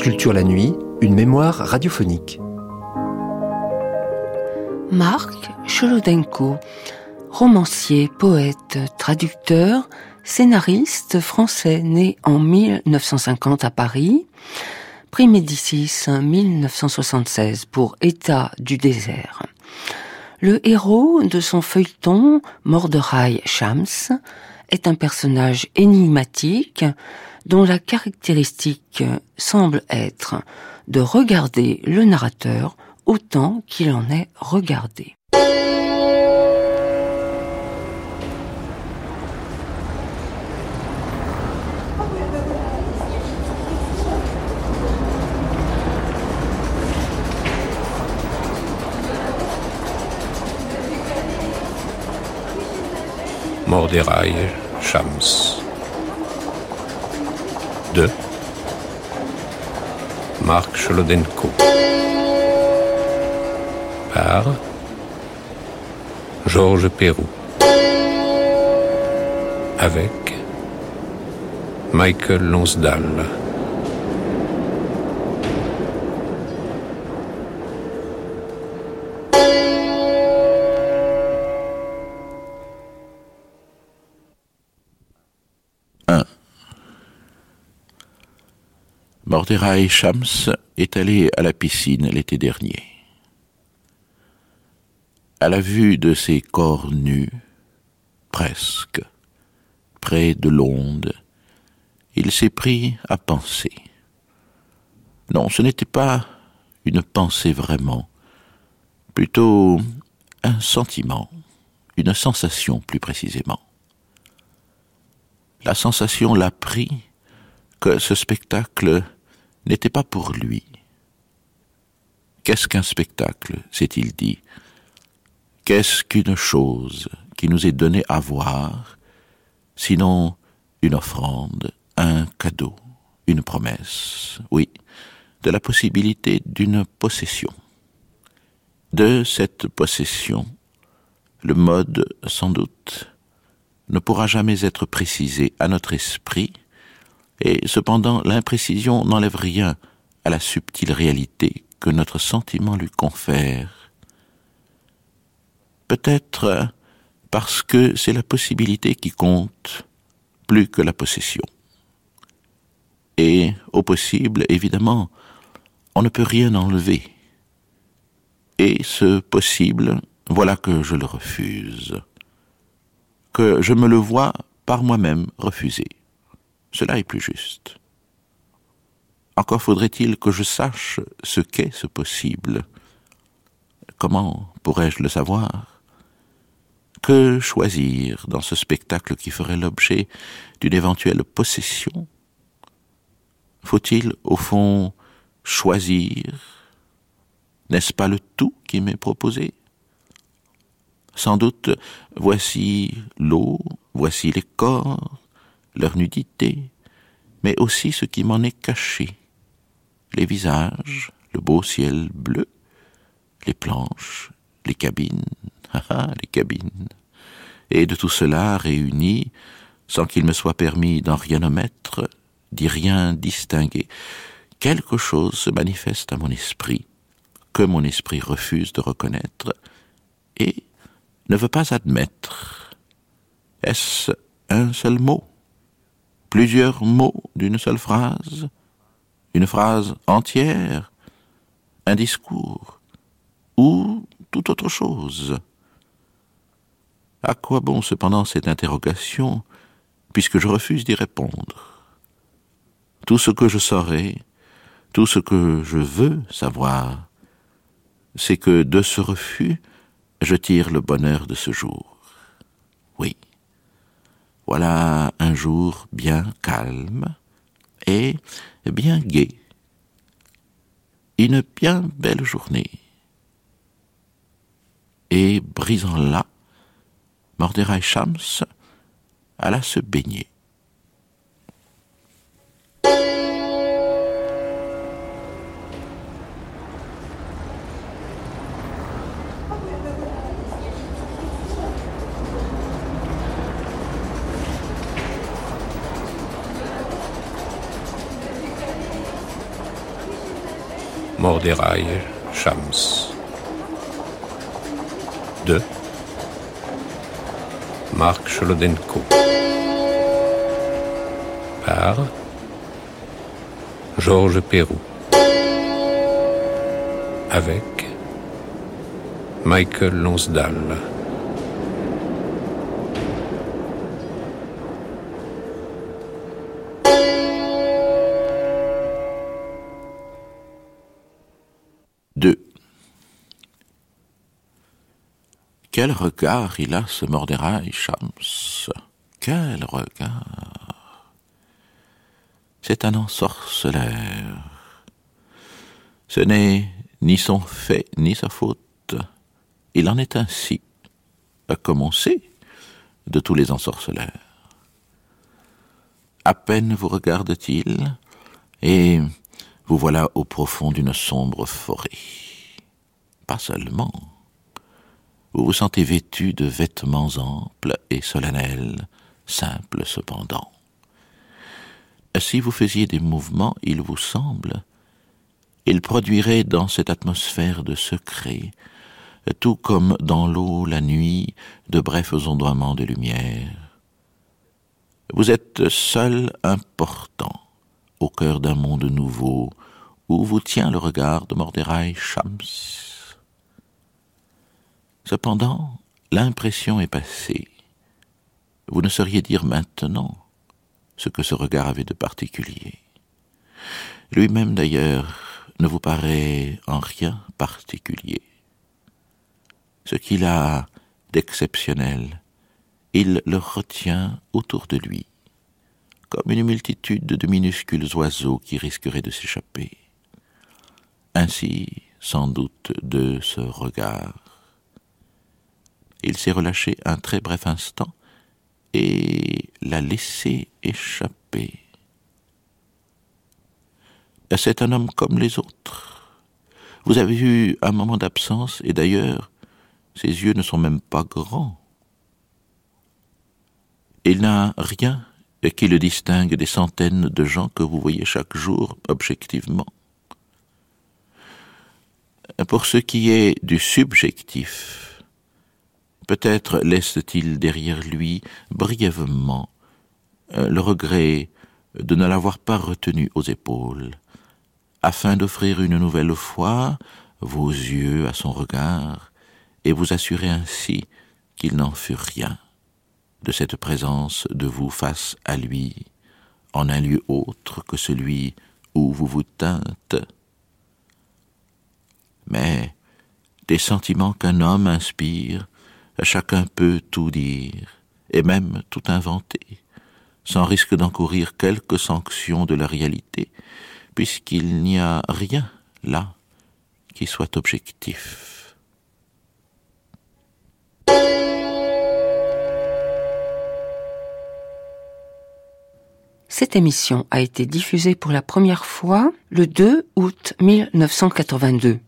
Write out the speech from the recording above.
Culture la nuit, une mémoire radiophonique. Marc Cholodenko, romancier, poète, traducteur, scénariste français né en 1950 à Paris, prix Médicis 1976 pour État du désert. Le héros de son feuilleton, Mordechai Shams, est un personnage énigmatique dont la caractéristique semble être de regarder le narrateur autant qu'il en est regardé. Shams. 2. Marc Cholodenko. Par Georges Perrou. Avec Michael Lonsdal. Morderaï Shams est allé à la piscine l'été dernier. À la vue de ses corps nus, presque, près de l'onde, il s'est pris à penser. Non, ce n'était pas une pensée vraiment, plutôt un sentiment, une sensation plus précisément. La sensation l'a pris que ce spectacle n'était pas pour lui. Qu'est-ce qu'un spectacle s'est-il dit? Qu'est-ce qu'une chose qui nous est donnée à voir, sinon une offrande, un cadeau, une promesse, oui, de la possibilité d'une possession. De cette possession, le mode, sans doute, ne pourra jamais être précisé à notre esprit, et cependant l'imprécision n'enlève rien à la subtile réalité que notre sentiment lui confère. Peut-être parce que c'est la possibilité qui compte plus que la possession. Et au possible, évidemment, on ne peut rien enlever. Et ce possible, voilà que je le refuse, que je me le vois par moi-même refuser. Cela est plus juste. Encore faudrait-il que je sache ce qu'est ce possible. Comment pourrais-je le savoir? Que choisir dans ce spectacle qui ferait l'objet d'une éventuelle possession? Faut-il, au fond, choisir? N'est-ce pas le tout qui m'est proposé? Sans doute, voici l'eau, voici les corps, leur nudité, mais aussi ce qui m'en est caché, les visages, le beau ciel bleu, les planches, les cabines, ah, ah, les cabines, et de tout cela réuni, sans qu'il me soit permis d'en rien omettre, d'y rien distinguer, quelque chose se manifeste à mon esprit, que mon esprit refuse de reconnaître, et ne veut pas admettre. Est-ce un seul mot? Plusieurs mots d'une seule phrase, une phrase entière, un discours, ou toute autre chose. À quoi bon cependant cette interrogation, puisque je refuse d'y répondre? Tout ce que je saurai, tout ce que je veux savoir, c'est que de ce refus, je tire le bonheur de ce jour. Voilà un jour bien calme et bien gai. Une bien belle journée. Et brisant là, Morderaï Shams alla se baigner. Morderaï Shams. 2. Marc Cholodenko. Par Georges Perrou. Avec Michael Lonsdal. Quel regard il a, ce Morderaï Shams Quel regard C'est un ensorceleur. Ce n'est ni son fait, ni sa faute. Il en est ainsi, comme on sait, de tous les ensorceleurs. À peine vous regarde-t-il, et vous voilà au profond d'une sombre forêt. Pas seulement vous vous sentez vêtu de vêtements amples et solennels, simples cependant. Si vous faisiez des mouvements, il vous semble, ils produiraient dans cette atmosphère de secret, tout comme dans l'eau la nuit, de brefs ondoiements de lumière. Vous êtes seul important, au cœur d'un monde nouveau, où vous tient le regard de Morderaï Shams. Cependant, l'impression est passée. Vous ne sauriez dire maintenant ce que ce regard avait de particulier. Lui-même d'ailleurs ne vous paraît en rien particulier. Ce qu'il a d'exceptionnel, il le retient autour de lui, comme une multitude de minuscules oiseaux qui risqueraient de s'échapper. Ainsi, sans doute, de ce regard il s'est relâché un très bref instant et l'a laissé échapper. C'est un homme comme les autres. Vous avez eu un moment d'absence, et d'ailleurs, ses yeux ne sont même pas grands. Il n'a rien qui le distingue des centaines de gens que vous voyez chaque jour objectivement. Pour ce qui est du subjectif, Peut-être laisse-t-il derrière lui brièvement euh, le regret de ne l'avoir pas retenu aux épaules, afin d'offrir une nouvelle fois vos yeux à son regard et vous assurer ainsi qu'il n'en fut rien de cette présence de vous face à lui, en un lieu autre que celui où vous vous tîntes. Mais des sentiments qu'un homme inspire Chacun peut tout dire, et même tout inventer, sans risque d'encourir quelque sanction de la réalité, puisqu'il n'y a rien là qui soit objectif. Cette émission a été diffusée pour la première fois le 2 août 1982.